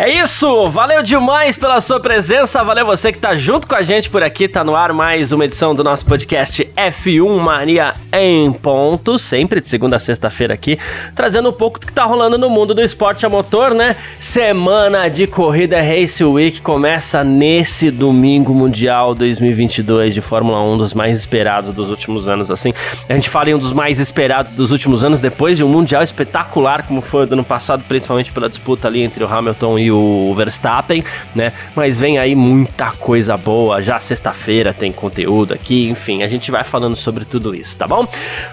É isso, valeu demais pela sua presença, valeu você que tá junto com a gente por aqui, tá no ar mais uma edição do nosso podcast F1 Mania em ponto, sempre de segunda a sexta-feira aqui, trazendo um pouco do que tá rolando no mundo do esporte a motor, né? Semana de corrida Race Week começa nesse domingo mundial 2022 de Fórmula 1, dos mais esperados dos últimos anos, assim. A gente fala em um dos mais esperados dos últimos anos, depois de um mundial espetacular como foi o do ano passado, principalmente pela disputa ali entre o Hamilton e o Verstappen, né? Mas vem aí muita coisa boa. Já sexta-feira tem conteúdo aqui, enfim, a gente vai falando sobre tudo isso, tá bom?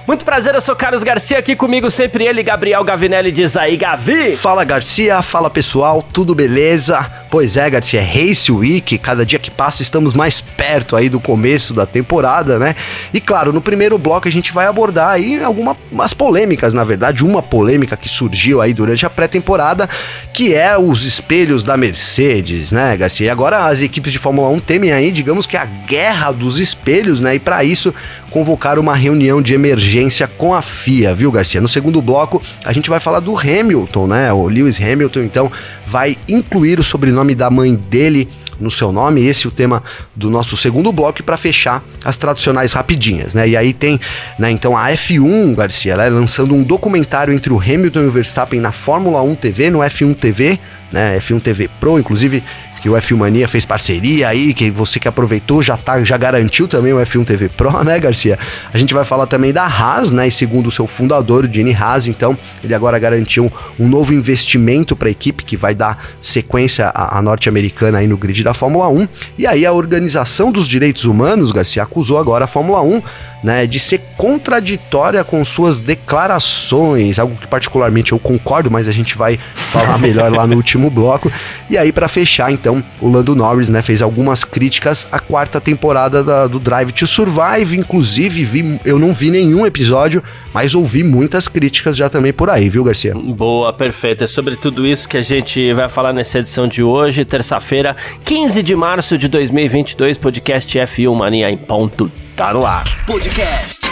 Muito prazer, eu sou Carlos Garcia, aqui comigo sempre ele, Gabriel Gavinelli, diz aí, Gavi! Fala Garcia, fala pessoal, tudo beleza? Pois é, Garcia, Race Week, cada dia que passa estamos mais perto aí do começo da temporada, né? E claro, no primeiro bloco a gente vai abordar aí algumas polêmicas, na verdade, uma polêmica que surgiu aí durante a pré-temporada, que é os espelhos da Mercedes, né, Garcia? E agora as equipes de Fórmula 1 temem aí, digamos que a guerra dos espelhos, né? E para isso convocar uma reunião de emergência com a FIA, viu, Garcia? No segundo bloco a gente vai falar do Hamilton, né? O Lewis Hamilton, então, vai incluir o sobrenome da mãe dele no seu nome. Esse é o tema do nosso segundo bloco para fechar as tradicionais rapidinhas, né? E aí tem, né, então a F1, Garcia, ela é lançando um documentário entre o Hamilton e o Verstappen na Fórmula 1 TV, no F1 TV, né? F1 TV Pro, inclusive que o F1 Mania fez parceria aí, que você que aproveitou já tá, já garantiu também o F1 TV Pro, né, Garcia? A gente vai falar também da Haas, né? E segundo o seu fundador, o Gene Haas, então, ele agora garantiu um novo investimento para a equipe que vai dar sequência à, à norte-americana aí no grid da Fórmula 1. E aí a organização dos direitos humanos, Garcia, acusou agora a Fórmula 1 né, de ser contraditória com suas declarações, algo que particularmente eu concordo, mas a gente vai falar melhor lá no último bloco. E aí para fechar, então, o Lando Norris, né, fez algumas críticas à quarta temporada da, do Drive to Survive, inclusive vi, eu não vi nenhum episódio, mas ouvi muitas críticas já também por aí, viu, Garcia? Boa, perfeito. É sobre tudo isso que a gente vai falar nessa edição de hoje, terça-feira, 15 de março de 2022, podcast F1 Mania em ponto tá no ar. Podcast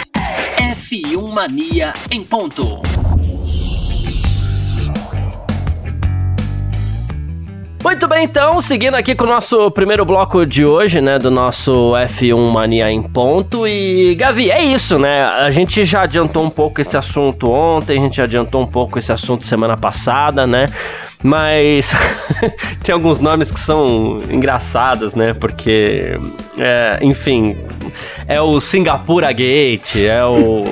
F1 Mania em ponto. Muito bem, então, seguindo aqui com o nosso primeiro bloco de hoje, né, do nosso F1 Mania em ponto. E, Gavi, é isso, né? A gente já adiantou um pouco esse assunto ontem, a gente já adiantou um pouco esse assunto semana passada, né? Mas tem alguns nomes que são engraçados, né? Porque, é, enfim, é o Singapura Gate, é o.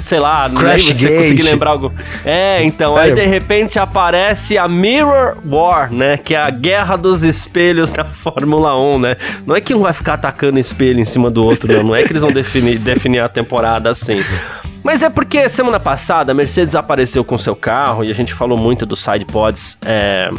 sei lá, não Crash você Gate. conseguir lembrar algo. É, então, aí É. de repente aparece a Mirror War, né? Que é a guerra dos espelhos da Fórmula 1, né? Não é que um vai ficar atacando espelho em cima do outro, não. Não é que eles vão definir, definir a temporada assim. Mas é porque semana passada a Mercedes apareceu com seu carro e a gente falou muito dos sidepods é,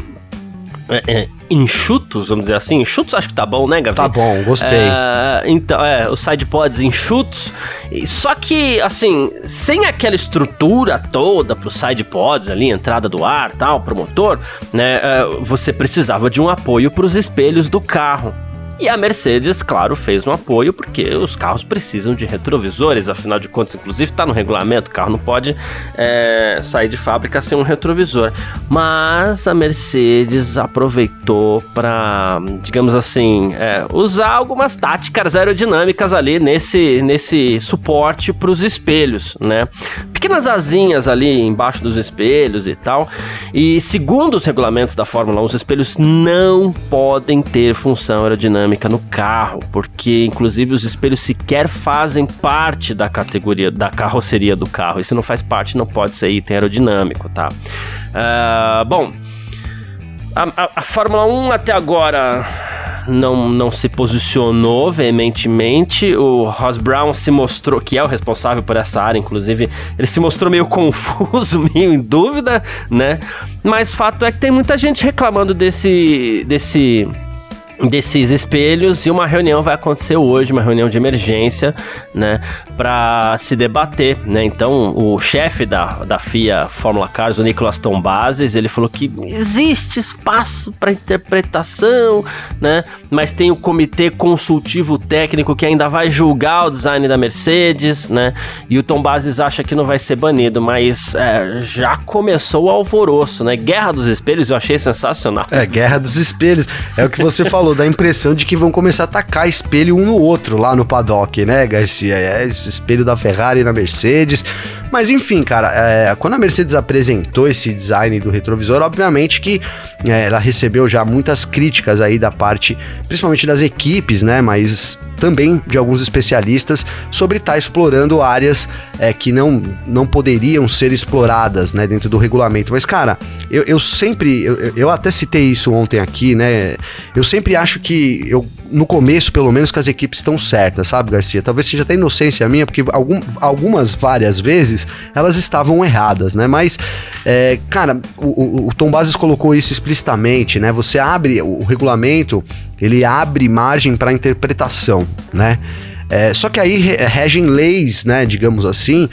é, é, enxutos, vamos dizer assim. Enxutos acho que tá bom, né, Gavi? Tá bom, gostei. É, então, é, os sidepods enxutos. E- Só que, assim, sem aquela estrutura toda pros sidepods ali, entrada do ar tal, pro motor, né? é, você precisava de um apoio pros espelhos do carro. E a Mercedes, claro, fez um apoio porque os carros precisam de retrovisores, afinal de contas, inclusive está no regulamento, o carro não pode é, sair de fábrica sem um retrovisor. Mas a Mercedes aproveitou para, digamos assim, é, usar algumas táticas aerodinâmicas ali nesse, nesse suporte para os espelhos, né? Pequenas asinhas ali embaixo dos espelhos e tal. E segundo os regulamentos da Fórmula 1, os espelhos não podem ter função aerodinâmica no carro, porque inclusive os espelhos sequer fazem parte da categoria da carroceria do carro. Se não faz parte, não pode ser item aerodinâmico, tá? Ah, bom, a, a- a Fórmula 1 até agora não, não se posicionou veementemente. O Ross Brown se mostrou, que é o responsável por essa área, inclusive, ele se mostrou meio confuso, meio em dúvida, né? Mas fato é que tem muita gente reclamando desse. desse desses espelhos e uma reunião vai acontecer hoje, uma reunião de emergência, né, para se debater, né? Então, o chefe da, da FIA Fórmula Cars, o Nicolas Tombazes, ele falou que existe espaço para interpretação, né? Mas tem o comitê consultivo técnico que ainda vai julgar o design da Mercedes, né? E o Tombazes acha que não vai ser banido, mas é, já começou o alvoroço, né? Guerra dos Espelhos, eu achei sensacional. É, Guerra dos Espelhos. É o que você falou falou, dá a impressão de que vão começar a atacar espelho um no outro lá no paddock, né, Garcia? É, espelho da Ferrari na Mercedes. Mas enfim, cara, é, quando a Mercedes apresentou esse design do retrovisor, obviamente que é, ela recebeu já muitas críticas aí da parte, principalmente das equipes, né? Mas também de alguns especialistas sobre estar tá explorando áreas é, que não, não poderiam ser exploradas né, dentro do regulamento. Mas, cara, eu, eu sempre, eu, eu até citei isso ontem aqui, né? Eu sempre acho que eu no começo, pelo menos, que as equipes estão certas, sabe, Garcia? Talvez seja até inocência minha, porque algum, algumas, várias vezes, elas estavam erradas, né? Mas, é, cara, o, o, Tom Bases colocou isso explicitamente, né? Você abre o, o regulamento, ele abre margem para interpretação, né? É, só que aí regem leis, né, digamos assim,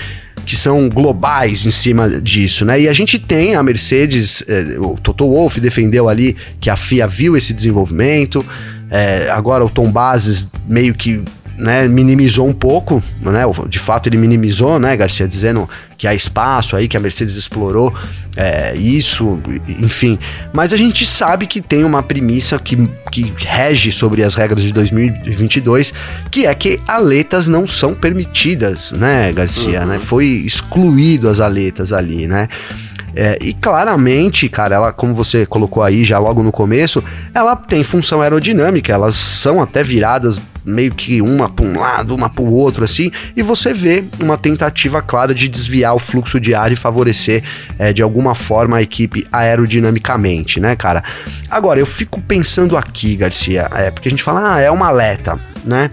que são globais em cima disso, né? E a gente tem a Mercedes, é, o Toto Wolff defendeu ali que a FIA viu esse desenvolvimento, é, agora o Tom Bases meio que né, minimizou um pouco, né? De fato ele minimizou, né, Garcia, dizendo que há espaço aí, que a Mercedes explorou é, isso, enfim. Mas a gente sabe que tem uma premissa que, que rege sobre as regras de 2022, que é que aletas não são permitidas, né, Garcia, uhum. né? Foi excluído as aletas ali, né? É, e claramente, cara, ela, como você colocou aí já logo no começo, ela tem função aerodinâmica, elas são até viradas meio que uma para um lado, uma para o outro, assim, e você vê uma tentativa clara de desviar o fluxo de ar e favorecer é, de alguma forma a equipe aerodinamicamente, né, cara? Agora, eu fico pensando aqui, Garcia, é, porque a gente fala, ah, é uma aleta, né?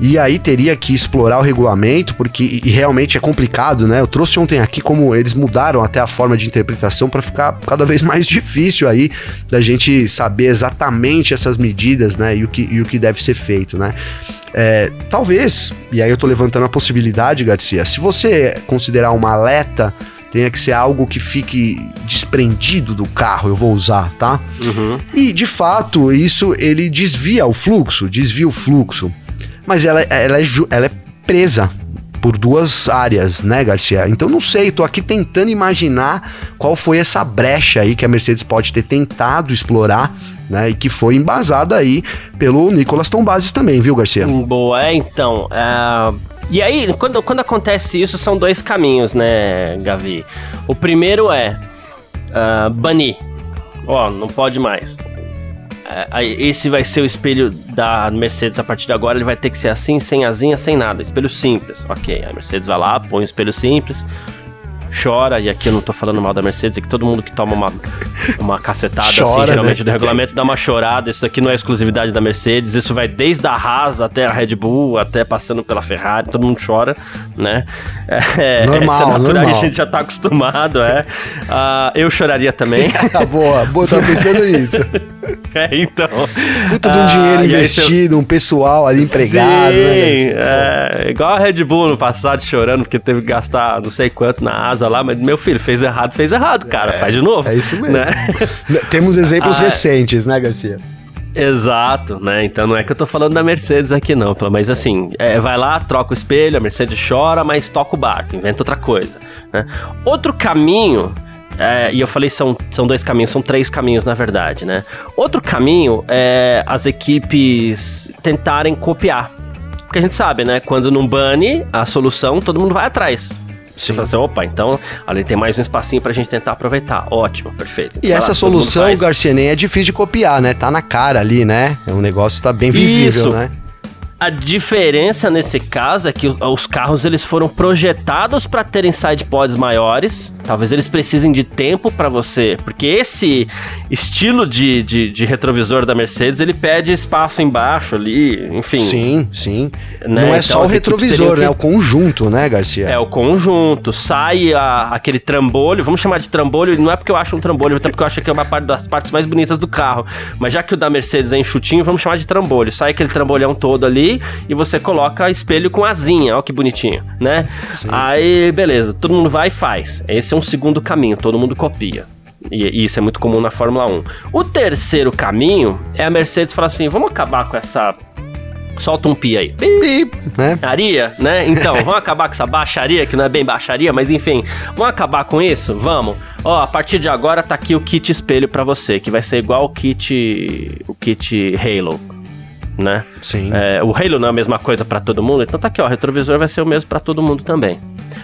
E aí teria que explorar o regulamento, porque realmente é complicado, né? Eu trouxe ontem aqui como eles mudaram até a forma de interpretação para ficar cada vez mais difícil aí da gente saber exatamente essas medidas, né? E o que, e o que deve ser feito, né? É, talvez, e aí eu tô levantando a possibilidade, Garcia, se você considerar uma aleta tenha que ser algo que fique desprendido do carro, eu vou usar, tá? Uhum. E de fato, isso ele desvia o fluxo, desvia o fluxo mas ela, ela, é, ela é presa por duas áreas, né, Garcia? Então não sei, tô aqui tentando imaginar qual foi essa brecha aí que a Mercedes pode ter tentado explorar, né, e que foi embasada aí pelo Nicolas Tombazes também, viu, Garcia? Boa, é, então, uh, e aí, quando, quando acontece isso, são dois caminhos, né, Gavi? O primeiro é uh, banir, ó, oh, não pode mais. É, esse vai ser o espelho da Mercedes a partir de agora. Ele vai ter que ser assim, sem asinha, sem nada. Espelho simples. Ok, a Mercedes vai lá, põe um espelho simples chora, e aqui eu não tô falando mal da Mercedes, é que todo mundo que toma uma, uma cacetada, assim, chora, assim, geralmente né? do regulamento, dá uma chorada. Isso aqui não é exclusividade da Mercedes, isso vai desde a Haas até a Red Bull, até passando pela Ferrari, todo mundo chora, né? É, normal, é natural, normal. a gente já tá acostumado, é. Uh, eu choraria também. boa, boa, tava pensando nisso. É, então. Puta de um dinheiro uh, investido, um pessoal ali empregado, Sim, né? É, igual a Red Bull no passado chorando porque teve que gastar não sei quanto na asa lá, mas meu filho, fez errado, fez errado, cara, é, faz de novo. É isso mesmo. Né? Temos exemplos ah, recentes, né, Garcia? Exato, né? Então não é que eu tô falando da Mercedes aqui, não. Mas assim, é, vai lá, troca o espelho, a Mercedes chora, mas toca o barco, inventa outra coisa. Né? Outro caminho é, e eu falei são, são dois caminhos, são três caminhos na verdade, né? Outro caminho é as equipes tentarem copiar. Porque a gente sabe, né? Quando não bane a solução, todo mundo vai atrás. Você fala assim, opa, então ali tem mais um espacinho pra gente tentar aproveitar. Ótimo, perfeito. E essa lá, solução, Garcia, nem é difícil de copiar, né? Tá na cara ali, né? O negócio tá bem visível, Isso. né? A diferença nesse caso é que os carros eles foram projetados para terem side pods maiores, Talvez eles precisem de tempo para você, porque esse estilo de, de, de, retrovisor da Mercedes, ele pede espaço embaixo ali, enfim. Sim, sim. Né? Não é então, só o retrovisor, que... né? É o conjunto, né, Garcia? É o conjunto. Sai a, aquele trambolho, vamos chamar de trambolho, não é porque eu acho um trambolho, até porque eu acho que é uma parte das partes mais bonitas do carro. Mas já que o da Mercedes é enxutinho, vamos chamar de trambolho. Sai aquele trambolhão todo ali e você coloca espelho com asinha, ó que bonitinho, né? Sim. Aí, beleza, todo mundo vai e faz. Esse é um segundo caminho, todo mundo copia. E, isso é muito comum na Fórmula 1. O terceiro caminho é a Mercedes falar assim: vamos acabar com essa Solta um pi aí. Pi, né? Aria, né? Então, vamos acabar com essa baixaria, que não é bem baixaria, mas enfim, vamos acabar com isso? Vamos. Ó, a partir de agora tá aqui o kit espelho para você, que vai ser igual o kit o kit Halo, né? Sim. É, o Halo não é a mesma coisa para todo mundo, então tá aqui, ó, o retrovisor vai ser o mesmo para todo mundo também.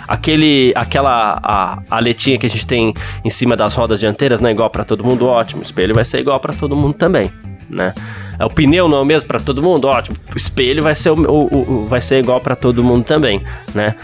Aquele, aquela a, aletinha que a gente tem em cima das rodas dianteiras, né? Igual para todo mundo, ótimo. O espelho vai ser igual para todo mundo também, né? É, o pneu não é o mesmo para todo mundo, ótimo. O espelho vai ser, o, o, o vai ser igual para todo mundo também, né?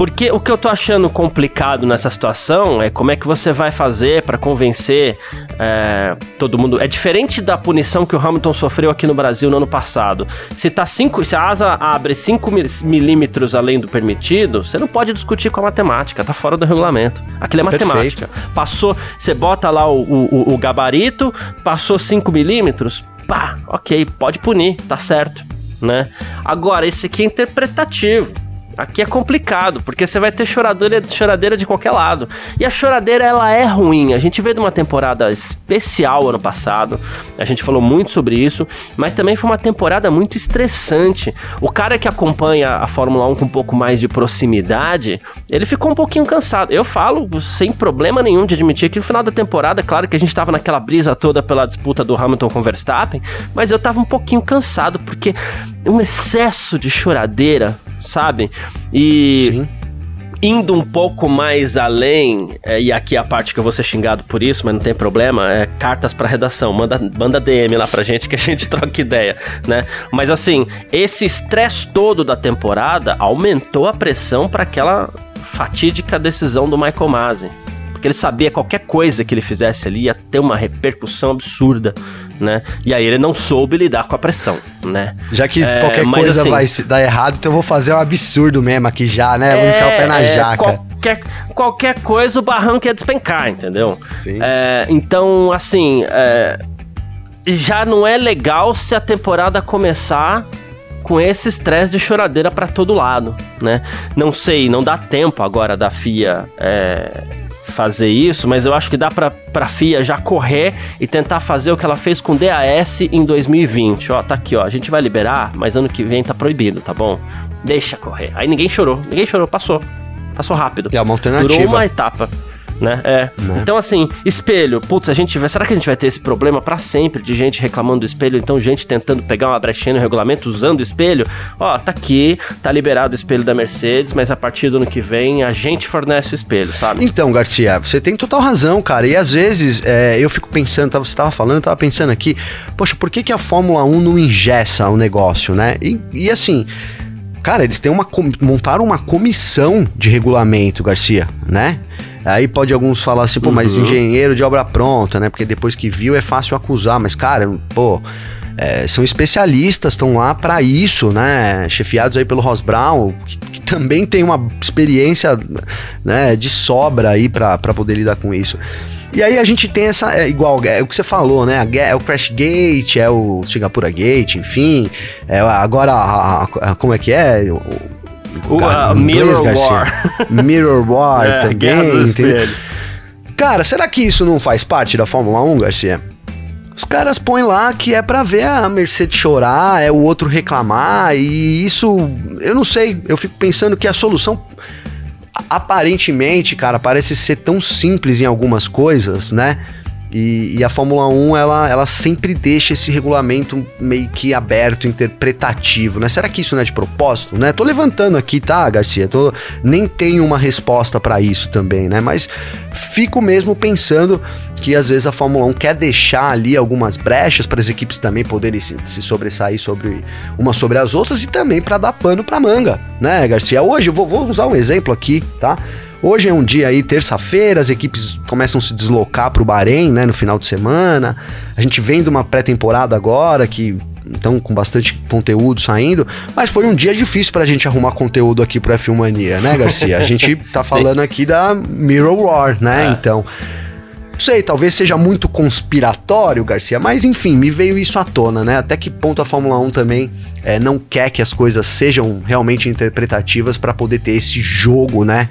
Porque o que eu tô achando complicado nessa situação é como é que você vai fazer para convencer é, todo mundo. É diferente da punição que o Hamilton sofreu aqui no Brasil no ano passado. Se, tá cinco, se a asa abre 5 milímetros além do permitido, você não pode discutir com a matemática, tá fora do regulamento. Aquilo é matemática. Perfeito. Passou, você bota lá o, o, o gabarito, passou 5 milímetros, pá, ok, pode punir, tá certo, né? Agora, esse aqui é interpretativo. Aqui é complicado, porque você vai ter choradeira, choradeira de qualquer lado. E a choradeira, ela é ruim. A gente veio de uma temporada especial ano passado. A gente falou muito sobre isso. Mas também foi uma temporada muito estressante. O cara que acompanha a Fórmula 1 com um pouco mais de proximidade, ele ficou um pouquinho cansado. Eu falo sem problema nenhum de admitir que no final da temporada, claro que a gente tava naquela brisa toda pela disputa do Hamilton com Verstappen. Mas eu tava um pouquinho cansado, porque um excesso de choradeira sabe? E. Sim indo um pouco mais além, é, e aqui é a parte que eu vou ser xingado por isso, mas não tem problema, é cartas para redação, manda, manda DM lá pra gente que a gente troca ideia, né? Mas assim, esse estresse todo da temporada aumentou a pressão para aquela fatídica decisão do Michael Masi. Porque ele sabia qualquer coisa que ele fizesse ali ia ter uma repercussão absurda né? E aí ele não soube lidar com a pressão, né? Já que é, qualquer coisa assim, vai dar errado, então eu vou fazer um absurdo mesmo aqui já, né? Vou enfiar o pé na é, jaca. Qualquer, qualquer coisa o barranco ia despencar, entendeu? Sim. É, então, assim, é, já não é legal se a temporada começar com esse estresse de choradeira para todo lado, né? Não sei, não dá tempo agora da FIA é, fazer isso, mas eu acho que dá pra, pra FIA já correr e tentar fazer o que ela fez com DAS em 2020. Ó, tá aqui, ó. A gente vai liberar, mas ano que vem tá proibido, tá bom? Deixa correr. Aí ninguém chorou, ninguém chorou, passou. Passou rápido. É uma alternativa. Durou uma etapa né? É. Né? Então, assim, espelho, putz, a gente vai. Será que a gente vai ter esse problema para sempre de gente reclamando do espelho? Então, gente tentando pegar uma brechinha no regulamento usando o espelho? Ó, tá aqui, tá liberado o espelho da Mercedes, mas a partir do ano que vem a gente fornece o espelho, sabe? Então, Garcia, você tem total razão, cara. E às vezes é, eu fico pensando, você tava falando, eu tava pensando aqui, poxa, por que, que a Fórmula 1 não ingessa o negócio, né? E, e assim. Cara, eles têm uma montaram uma comissão de regulamento, Garcia, né? Aí pode alguns falar assim, pô, uhum. mas engenheiro de obra pronta, né? Porque depois que viu é fácil acusar, mas cara, pô, é, são especialistas, estão lá para isso, né? Chefiados aí pelo Ross Brown, que, que, também tem uma experiência né, de sobra aí para poder lidar com isso. E aí a gente tem essa, é, igual, é o que você falou, né? É o Crash Gate, é o Singapura Gate, enfim. É, agora, a, a, a, como é que é? O, o, uh, Mirror War. Mirror War é, também. Cara, será que isso não faz parte da Fórmula 1, Garcia? Os caras põem lá que é para ver a Mercedes chorar, é o outro reclamar, e isso, eu não sei, eu fico pensando que a solução aparentemente, cara, parece ser tão simples em algumas coisas, né? E, e, a Fórmula 1, ela, ela sempre deixa esse regulamento meio que aberto, interpretativo, né? Será que isso não é de propósito, né? Tô levantando aqui, tá, Garcia? Tô, nem tenho uma resposta para isso também, né? Mas fico mesmo pensando que às vezes a Fórmula 1 quer deixar ali algumas brechas para as equipes também poderem se, se, sobressair sobre uma sobre as outras e também para dar pano para manga, né, Garcia? Hoje eu vou, vou usar um exemplo aqui, tá? Hoje é um dia aí, terça-feira, as equipes começam a se deslocar para o Bahrein, né, no final de semana. A gente vem de uma pré-temporada agora que então com bastante conteúdo saindo, mas foi um dia difícil pra gente arrumar conteúdo aqui pro F1 Mania, né, Garcia? A gente tá falando aqui da Mirror War, né? É. Então, não sei, talvez seja muito conspiratório, Garcia, mas enfim, me veio isso à tona, né? Até que ponto a Fórmula 1 também é, não quer que as coisas sejam realmente interpretativas para poder ter esse jogo, né?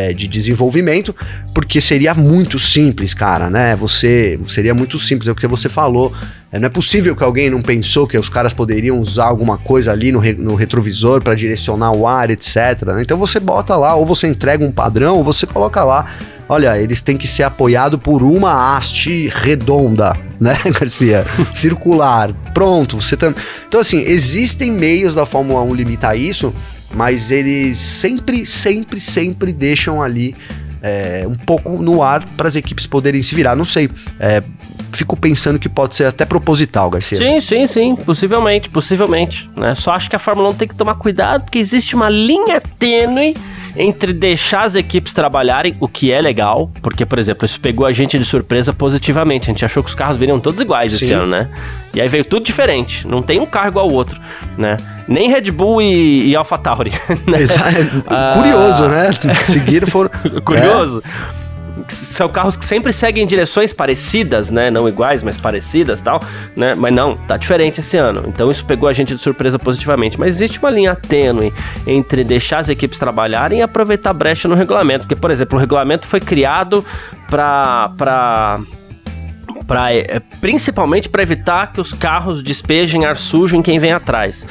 É, de desenvolvimento, porque seria muito simples, cara, né? Você seria muito simples, é o que você falou. É, não é possível que alguém não pensou que os caras poderiam usar alguma coisa ali no, re, no retrovisor para direcionar o ar, etc. Né? Então você bota lá, ou você entrega um padrão, ou você coloca lá. Olha, eles têm que ser apoiados por uma haste redonda, né, Garcia? Circular. Pronto, você tá... Então, assim, existem meios da Fórmula 1 limitar isso, mas eles sempre, sempre, sempre deixam ali é, um pouco no ar para as equipes poderem se virar. Não sei. É, fico pensando que pode ser até proposital, Garcia. Sim, sim, sim. Possivelmente, possivelmente. Né? Só acho que a Fórmula 1 tem que tomar cuidado porque existe uma linha tênue entre deixar as equipes trabalharem, o que é legal, porque, por exemplo, isso pegou a gente de surpresa positivamente. A gente achou que os carros viriam todos iguais Sim. esse ano, né? E aí veio tudo diferente. Não tem um carro igual ao outro, né? Nem Red Bull e, e AlphaTauri. Né? Ah, Curioso, né? Seguiram foram. Curioso. É são carros que sempre seguem direções parecidas, né? Não iguais, mas parecidas tal, né? Mas não, tá diferente esse ano. Então isso pegou a gente de surpresa positivamente. Mas existe uma linha tênue entre deixar as equipes trabalharem e aproveitar a brecha no regulamento. Porque, por exemplo, o regulamento foi criado para. Pra... Pra, é, principalmente para evitar que os carros despejem ar sujo em quem vem atrás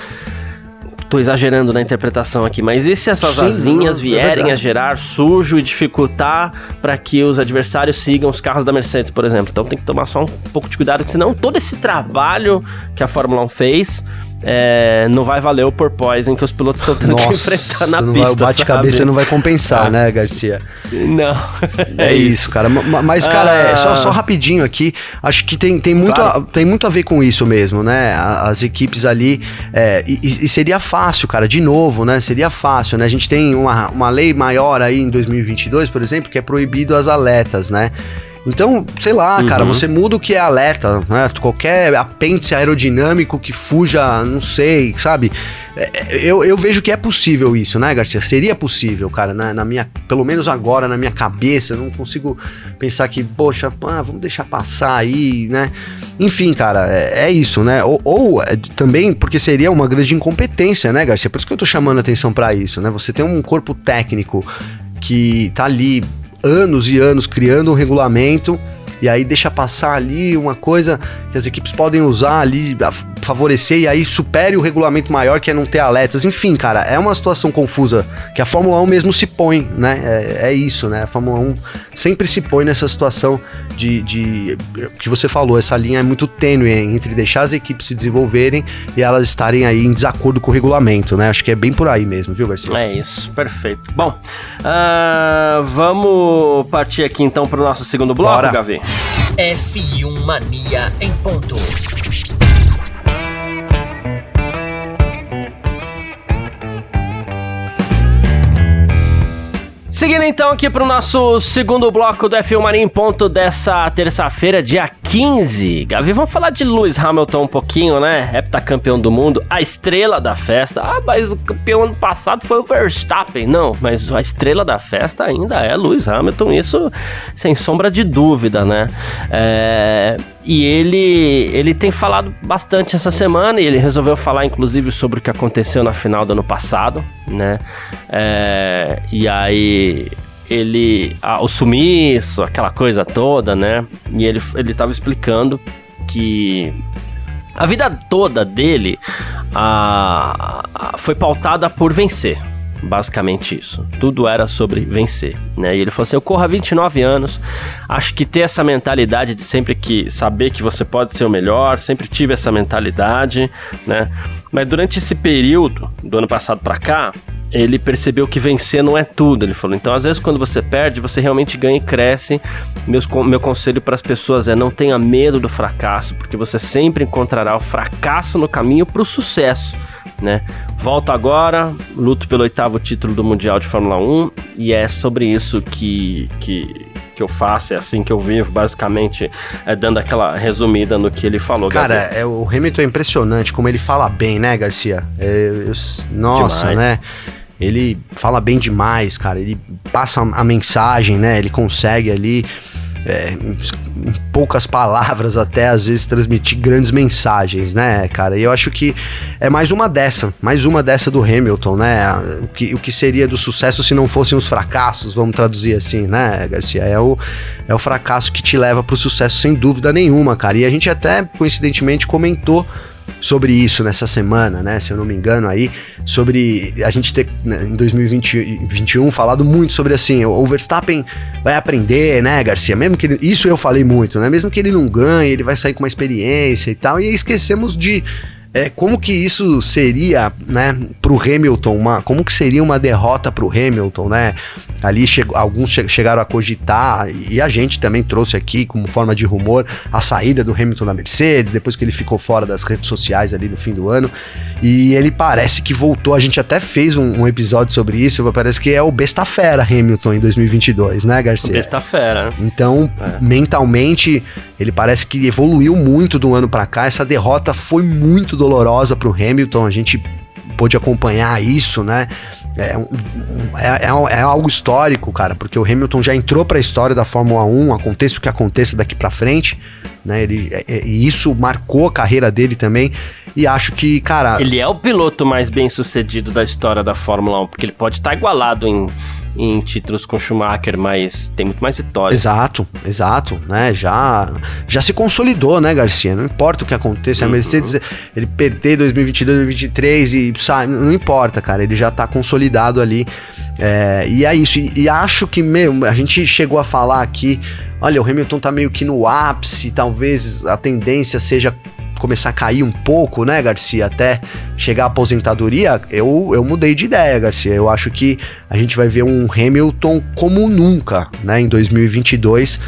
tô exagerando na interpretação aqui, mas e se essas Sim, asinhas é vierem é a gerar sujo e dificultar para que os adversários sigam os carros da Mercedes, por exemplo? Então tem que tomar só um pouco de cuidado, porque senão todo esse trabalho que a Fórmula 1 fez é, não vai valer o porpoising que os pilotos estão tendo Nossa, que enfrentar na pista. Vai, o bate-cabeça não vai compensar, né, Garcia? Não. É, é isso, cara. Mas, cara, ah. é, só, só rapidinho aqui, acho que tem, tem, muito claro. a, tem muito a ver com isso mesmo, né? As equipes ali. É, e, e, seria fácil, cara, de novo, né? Seria fácil, né? A gente tem uma, uma lei maior aí em 2022, por exemplo, que é proibido as aletas, né? Então, sei lá, uhum. cara, você muda o que é alerta, né? Qualquer apêndice aerodinâmico que fuja, não sei, sabe? É, é, eu, eu vejo que é possível isso, né, Garcia? Seria possível, cara, na, na, minha, pelo menos agora, na minha cabeça, eu não consigo pensar que, poxa, ah, vamos deixar passar aí, né? Enfim, cara, é, é isso, né? Ou, ou é, também porque seria uma grande incompetência, né, Garcia? Por isso que eu tô chamando atenção para isso, né? Você tem um corpo técnico que tá ali anos e anos criando um regulamento e aí deixa passar ali uma coisa que as equipes podem usar ali, favorecer, e aí supere o regulamento maior que é não ter alertas. Enfim, cara, é uma situação confusa que a Fórmula 1 mesmo se põe, né? É, é isso, né? A Fórmula 1 sempre se põe nessa situação de, de que você falou, essa linha é muito tênue entre deixar as equipes se desenvolverem e elas estarem aí em desacordo com o regulamento, né? Acho que é bem por aí mesmo, viu, Garcia? É isso, perfeito. Bom, uh, vamos partir aqui então para o nosso segundo bloco, Bora. Gavi. F1 Mania em ponto. Seguindo então aqui para o nosso segundo bloco do F1 Mania em ponto dessa terça-feira, dia 15. Gavi, vamos falar de Lewis Hamilton um pouquinho, né? Heptacampeão do mundo, a estrela da festa. Ah, mas o campeão ano passado foi o Verstappen. Não, mas a estrela da festa ainda é Lewis Hamilton, isso sem sombra de dúvida, né? É... E ele, ele tem falado bastante essa semana e ele resolveu falar, inclusive, sobre o que aconteceu na final do ano passado, né? É... E aí ele. Ah, o sumiço, aquela coisa toda, né? E ele, ele tava explicando que a vida toda dele ah, foi pautada por vencer. Basicamente isso. Tudo era sobre vencer, né? E ele falou assim: "Eu corro há 29 anos, acho que ter essa mentalidade de sempre que saber que você pode ser o melhor, sempre tive essa mentalidade, né? Mas durante esse período do ano passado para cá, ele percebeu que vencer não é tudo. Ele falou: então, às vezes, quando você perde, você realmente ganha e cresce. Meus, meu conselho para as pessoas é: não tenha medo do fracasso, porque você sempre encontrará o fracasso no caminho para o sucesso. Né? Volto agora, luto pelo oitavo título do Mundial de Fórmula 1 e é sobre isso que, que, que eu faço, é assim que eu vivo, basicamente, é dando aquela resumida no que ele falou. Cara, é, o Hamilton é impressionante como ele fala bem, né, Garcia? É, eu, nossa, Demais. né? Ele fala bem demais, cara. Ele passa a mensagem, né? Ele consegue ali é, em poucas palavras até às vezes transmitir grandes mensagens, né, cara? E eu acho que é mais uma dessa, mais uma dessa do Hamilton, né? O que, o que seria do sucesso se não fossem os fracassos, vamos traduzir assim, né, Garcia? É o, é o fracasso que te leva pro sucesso sem dúvida nenhuma, cara. E a gente até coincidentemente comentou sobre isso nessa semana, né? Se eu não me engano aí, sobre a gente ter né, em 2021 falado muito sobre assim, o Verstappen vai aprender, né, Garcia? Mesmo que ele, isso eu falei muito, né? Mesmo que ele não ganhe, ele vai sair com uma experiência e tal. E esquecemos de é, como que isso seria, né, pro Hamilton, uma, como que seria uma derrota pro Hamilton, né? Ali alguns che chegaram a cogitar, e a gente também trouxe aqui como forma de rumor a saída do Hamilton da Mercedes, depois que ele ficou fora das redes sociais ali no fim do ano. E ele parece que voltou, a gente até fez um, um episódio sobre isso, parece que é o besta fera Hamilton em 2022, né, Garcia? Besta fera. Então, é. mentalmente, ele parece que evoluiu muito do ano para cá, essa derrota foi muito dolorosa pro Hamilton, a gente pôde acompanhar isso, né? É, um, é, é, é, algo histórico, cara, porque o Hamilton já entrou para a história da Fórmula 1, aconteça o que aconteça daqui para frente, né? Ele, é, é, e isso marcou a carreira dele também. E acho que, cara. Ele é o piloto mais bem sucedido da história da Fórmula 1, porque ele pode estar tá igualado em em títulos com Schumacher, mas tem muito mais vitórias. Exato, exato, né? Já, já se consolidou, né, Garcia? Não importa o que aconteça, uhum. a Mercedes, ele perder 2022, 2023 e sabe, não importa, cara, ele já tá consolidado ali. É, e é isso, e, e acho que, meu, a gente chegou a falar aqui, olha, o Hamilton tá meio que no ápice, talvez a tendência seja começar a cair um pouco, né, Garcia, até chegar à aposentadoria, eu, eu mudei de ideia, Garcia. Eu acho que a gente vai ver um Hamilton como nunca, né, em 2022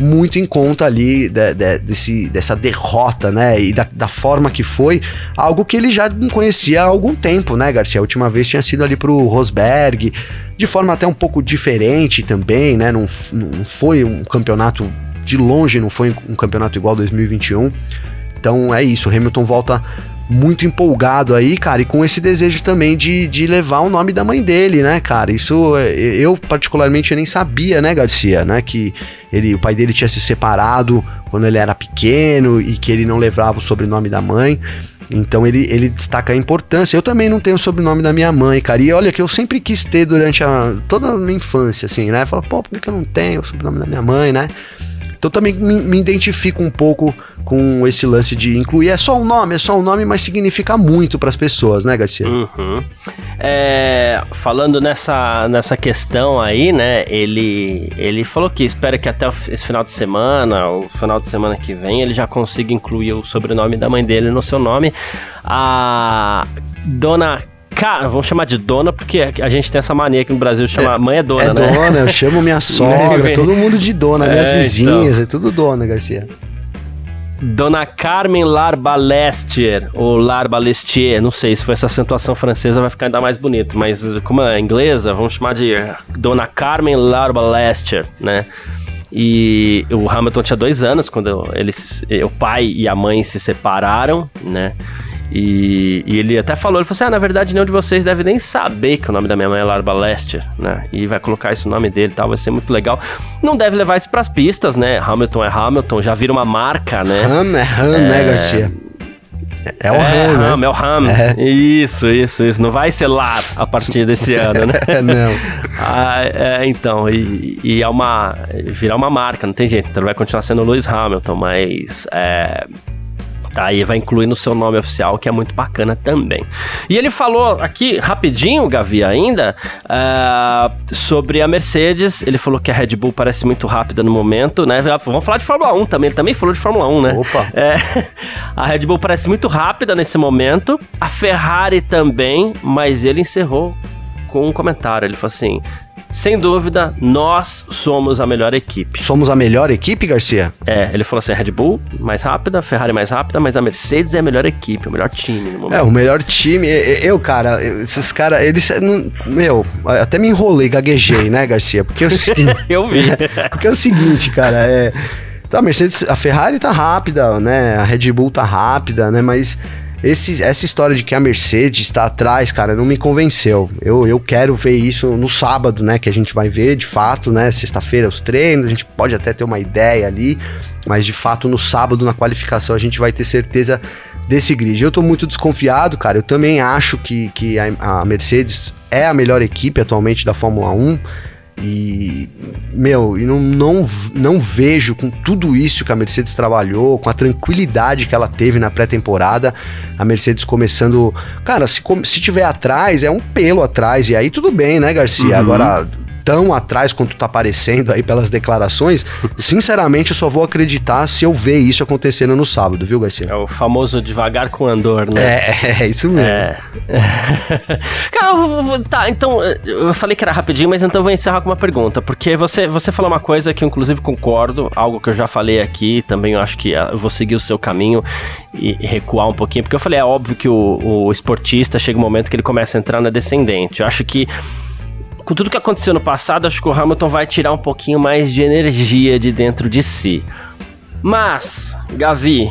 muito em conta ali de, de, desse, dessa derrota, né? E da, da, forma que foi, algo que ele já conhecia há algum tempo, né, Garcia? A última vez tinha sido ali pro Rosberg, de forma até um pouco diferente também, né? Não, não foi um campeonato de longe, não foi um campeonato igual 2021. Então é isso, o Hamilton volta muito empolgado aí, cara, e com esse desejo também de, de levar o nome da mãe dele, né, cara? Isso eu particularmente eu nem sabia, né, Garcia, né, que ele, o pai dele tinha se separado quando ele era pequeno e que ele não levava o sobrenome da mãe. Então ele, ele destaca a importância. Eu também não tenho o sobrenome da minha mãe, cara. E olha que eu sempre quis ter durante a, toda a minha infância, assim, né? Fala, pô, por que eu não tenho o sobrenome da minha mãe, né? Então também me, me identifico um pouco com esse lance de incluir. É só um nome, é só um nome, mas significa muito para as pessoas, né, Garcia? Uhum. É, falando nessa, nessa questão aí, né? Ele, ele falou que espera que até esse final de semana, o final de semana que vem, ele já consiga incluir o sobrenome da mãe dele no seu nome. A dona Cara, vamos chamar de dona, porque a gente tem essa mania aqui no Brasil de chamar. É, mãe é dona, é né? dona, eu chamo minha sogra, todo mundo de dona, é, minhas vizinhas, então. é tudo dona, Garcia. Dona Carmen Larbalestier, ou Larbalestier, não sei se foi essa acentuação francesa, vai ficar ainda mais bonito, mas como é inglesa, vamos chamar de Dona Carmen Larbalestier, né? E o Hamilton tinha dois anos quando eles, o pai e a mãe se separaram, né? E, e, ele até falou, ele falou assim, ah, na verdade nenhum de vocês deve nem saber que o nome da minha mãe é Larba Lester, né? E vai colocar esse nome dele e tal, vai ser muito legal. Não deve levar isso pras pistas, né? Hamilton é Hamilton, já vira uma marca, né? Ham é Ham, né, é... né, Garcia? É o é, Ham, né? Ham, é o Ham. É. Isso, isso, isso. Não vai ser lá a partir desse ano, né? não. Ah, é, então, e, e, é uma... Virar uma marca, não tem jeito. Então vai continuar sendo Lewis Hamilton, mas... É, tá? E vai incluir no seu nome oficial, que é muito bacana também. E ele falou aqui, rapidinho, Gavi, ainda, uh, sobre a Mercedes. Ele falou que a Red Bull parece muito rápida no momento, né? Vamos falar de Fórmula 1 também. Ele também falou de Fórmula 1, né? Opa! É, a Red Bull parece muito rápida nesse momento. A Ferrari também, mas ele encerrou com um comentário. Ele falou assim: sem dúvida, nós somos a melhor equipe. Somos a melhor equipe, Garcia? É, ele falou assim: Red Bull mais rápida, Ferrari mais rápida, mas a Mercedes é a melhor equipe, o melhor time no momento. É, o melhor time. Eu, cara, esses caras, eles. Meu, até me enrolei, gaguejei, né, Garcia? Porque é o seguinte. eu vi. porque é o seguinte, cara, é. Tá, a Mercedes, a Ferrari tá rápida, né? A Red Bull tá rápida, né? Mas esse, essa história de que a Mercedes está atrás, cara, não me convenceu. Eu, eu quero ver isso no sábado, né? Que a gente vai ver de fato, né? Sexta-feira os treinos, a gente pode até ter uma ideia ali, mas de fato no sábado, na qualificação, a gente vai ter certeza desse grid. Eu tô muito desconfiado, cara. Eu também acho que, que a, a Mercedes é a melhor equipe atualmente da Fórmula 1. E, meu, e não, não, não vejo com tudo isso que a Mercedes trabalhou, com a tranquilidade que ela teve na pré-temporada, a Mercedes começando. Cara, se, se tiver atrás, é um pelo atrás, e aí tudo bem, né, Garcia? Uhum. Agora tão atrás quanto tá aparecendo aí pelas declarações, sinceramente eu só vou acreditar se eu ver isso acontecendo no sábado, viu, Garcia? É o famoso devagar com andor, né? É, é isso mesmo. É. Cara, tá, então, eu falei que era rapidinho, mas então eu vou encerrar com uma pergunta, porque você, você falou uma coisa que eu inclusive concordo, algo que eu já falei aqui, também eu acho que ah, eu vou seguir o seu caminho e recuar um pouquinho, porque eu falei, é óbvio que o, o esportista chega um momento que ele começa a entrar na descendente. Eu acho que com tudo que aconteceu no passado, acho que o Hamilton vai tirar um pouquinho mais de energia de dentro de si. Mas, Gavi,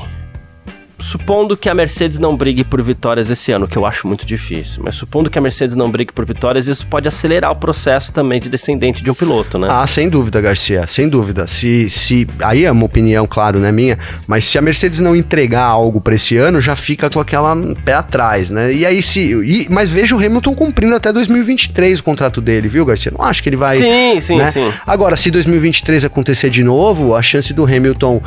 supondo que a Mercedes não brigue por vitórias esse ano, que eu acho muito difícil, mas supondo que a Mercedes não brigue por vitórias, isso pode acelerar o processo também de descendente de um piloto, né? Ah, sem dúvida, Garcia, sem dúvida. Se, se aí é uma opinião, claro, né, minha, mas se a Mercedes não entregar algo para esse ano, já fica com aquela pé atrás, né? E aí se, e, mas veja o Hamilton cumprindo até 2023 o contrato dele, viu, Garcia? Não acho que ele vai. Sim, sim, né? sim. Agora, se 2023 acontecer de novo, a chance do Hamilton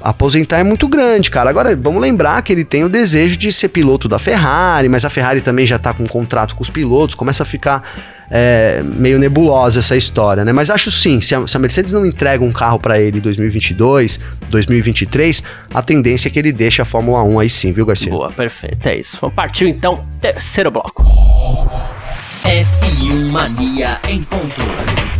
aposentar é muito grande, cara. Agora, vamos lembrar que ele tem o desejo de ser piloto da Ferrari, mas a Ferrari também já tá com um contrato com os pilotos, começa a ficar é, meio nebulosa essa história, né? Mas acho sim, se a, se a Mercedes não entrega um carro para ele em 2022, 2023, a tendência é que ele deixe a Fórmula 1 aí sim, viu, Garcia? Boa, perfeito, é isso. Partiu então, terceiro bloco. F1 Mania em ponto.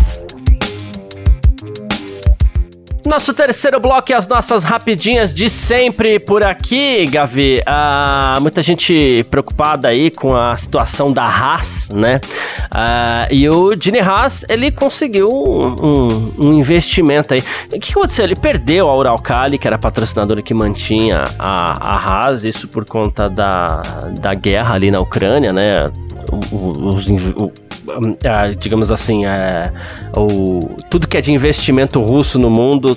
Nosso terceiro bloco e as nossas rapidinhas de sempre por aqui, Gavi. Ah, muita gente preocupada aí com a situação da Haas, né? Ah, e o Gene Haas, ele conseguiu um, um, um, investimento aí. O que aconteceu? Ele perdeu a Uralkali, que era a patrocinadora que mantinha a, a Haas, isso por conta da, da guerra ali na Ucrânia, né? Os, os, é, digamos assim, é, o, tudo que é de investimento russo no mundo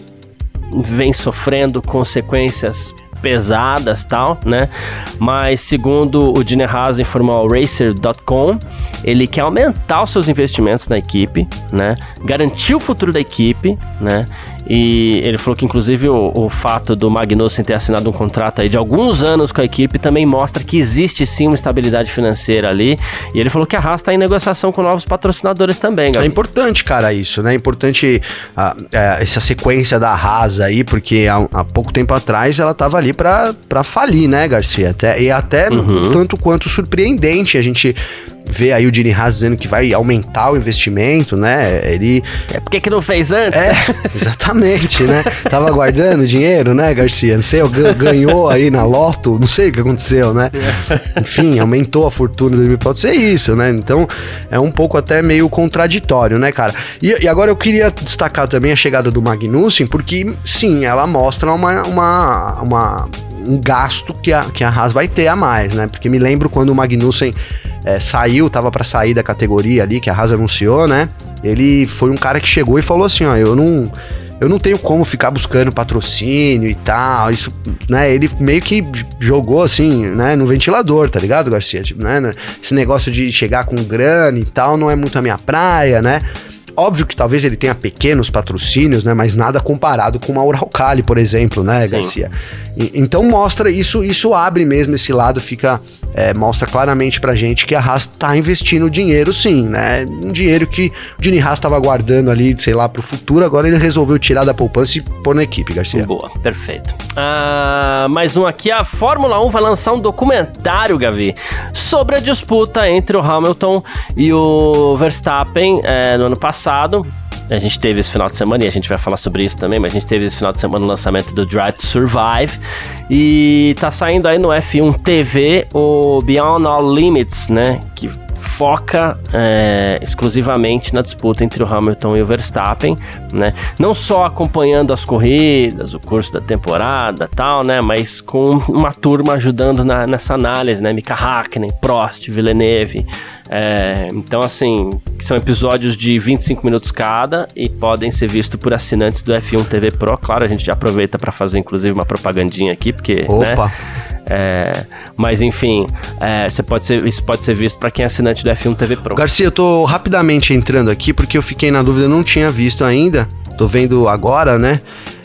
vem sofrendo consequências pesadas tal, né? Mas segundo o Diner Haas informou ao Racer.com, ele quer aumentar os seus investimentos na equipe, né? Garantir o futuro da equipe, né? E ele falou que, inclusive, o, o, fato do Magnussen ter assinado um contrato aí de alguns anos com a equipe também mostra que existe sim uma estabilidade financeira ali. E ele falou que a Haas está em negociação com novos patrocinadores também, Gabi. É importante, cara, isso, né? É importante uh, uh, essa sequência da Haas aí, porque há, há pouco tempo atrás ela estava ali para falir, né, Garcia? Até, e até uhum. tanto quanto surpreendente a gente vê aí o Dini Haas dizendo que vai aumentar o investimento, né? Ele. É porque que não fez antes? É, exatamente, né? Tava guardando dinheiro, né, Garcia? Não sei, ganhou aí na loto, não sei o que aconteceu, né? Enfim, aumentou a fortuna dele, pode ser isso, né? Então é um pouco até meio contraditório, né, cara? E, e agora eu queria destacar também a chegada do Magnussen, porque sim, ela mostra uma, uma, uma um gasto que a, que a Haas vai ter a mais, né? Porque me lembro quando o Magnussen é, saiu, tava para sair da categoria ali, que a Haas anunciou, né? Ele foi um cara que chegou e falou assim: ó, eu não. Eu não tenho como ficar buscando patrocínio e tal. Isso, né? Ele meio que jogou assim, né? No ventilador, tá ligado, Garcia? Tipo, né? Esse negócio de chegar com grana e tal não é muito a minha praia, né? Óbvio que talvez ele tenha pequenos patrocínios, né? Mas nada comparado com uma Uralcali, por exemplo, né, Sim. Garcia? E, então mostra isso, isso abre mesmo esse lado, fica é, mostra claramente pra gente que a Haas tá investindo dinheiro sim, né? Um dinheiro que o Dini Haas estava guardando ali, sei lá, pro futuro, agora ele resolveu tirar da poupança e pôr na equipe, Garcia. Boa, perfeito. Ah, mais um aqui, a Fórmula 1 vai lançar um documentário, Gavi, sobre a disputa entre o Hamilton e o Verstappen é, no ano passado. A gente teve esse final de semana e a gente vai falar sobre isso também, mas a gente teve esse final de semana o lançamento do Drive to Survive e tá saindo aí no F1 TV o Beyond All Limits, né? Que foca é, exclusivamente na disputa entre o Hamilton e o Verstappen, né? Não só acompanhando as corridas, o curso da temporada, tal, né? Mas com uma turma ajudando na, nessa análise, né? Mika Hakkinen, Prost, Villeneuve. É, então, assim, são episódios de 25 minutos cada e podem ser vistos por assinantes do F1 TV Pro. Claro, a gente já aproveita para fazer, inclusive, uma propagandinha aqui, porque. Né? Opa! Né? É, mas enfim, é, você pode ser, isso pode ser visto para quem é assinante do F1 TV Pro. Garcia, eu tô rapidamente entrando aqui porque eu fiquei na dúvida, não tinha visto ainda. Tô vendo agora, né?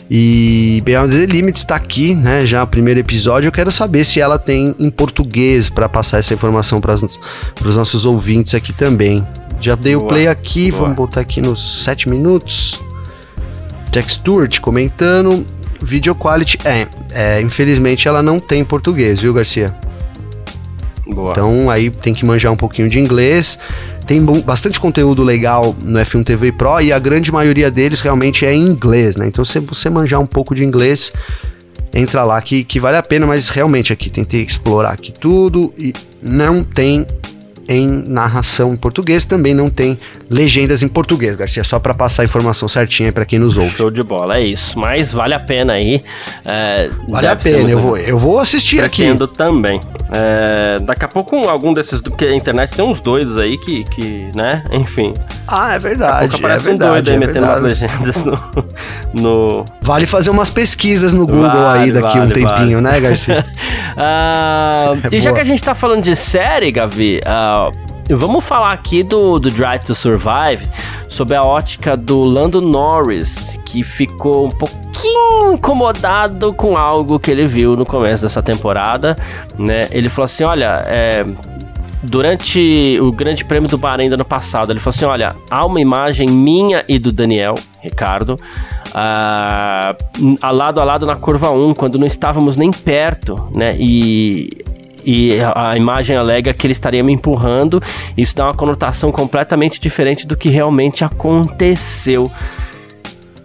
E Beyond the Limits está aqui, né? Já o primeiro episódio. Eu quero saber se ela tem em português para passar essa informação para os nossos ouvintes aqui também. Já dei boa, o play aqui, boa. vamos botar aqui nos 7 minutos. Jack Stewart comentando. Video quality, é, é, infelizmente ela não tem português, viu, Garcia? Boa. Então aí tem que manjar um pouquinho de inglês. Tem bastante conteúdo legal no F1 TV Pro e a grande maioria deles realmente é em inglês, né? Então se você manjar um pouco de inglês, entra lá que, que vale a pena, mas realmente aqui tentei explorar aqui tudo e não tem em narração em português, também não tem legendas em português, Garcia, só para passar a informação certinha para quem nos ouve. Show de bola, é isso. Mas vale a pena aí. É, vale a pena, eu vou, eu vou assistir Pretendo aqui. também. É, daqui a pouco algum desses, porque a internet tem uns doidos aí que, que né, enfim. Ah, é verdade. Daqui a pouco aparece é verdade, um doido aí é metendo umas legendas no, no, Vale fazer umas pesquisas no Google vale, aí daqui vale, um tempinho, vale. né, Garcia? uh, é e já que a gente tá falando de série, Gavi, uh, Vamos falar aqui do, do Drive to Survive, sob a ótica do Lando Norris, que ficou um pouquinho incomodado com algo que ele viu no começo dessa temporada, né? Ele falou assim, olha, é, durante o Grande Prêmio do Bahrein do ano passado, ele falou assim: olha, há uma imagem minha e do Daniel, Ricardo, uh, a lado a lado na curva 1, quando não estávamos nem perto, né? E e a imagem alega que ele estaria me empurrando. Isso dá uma conotação completamente diferente do que realmente aconteceu.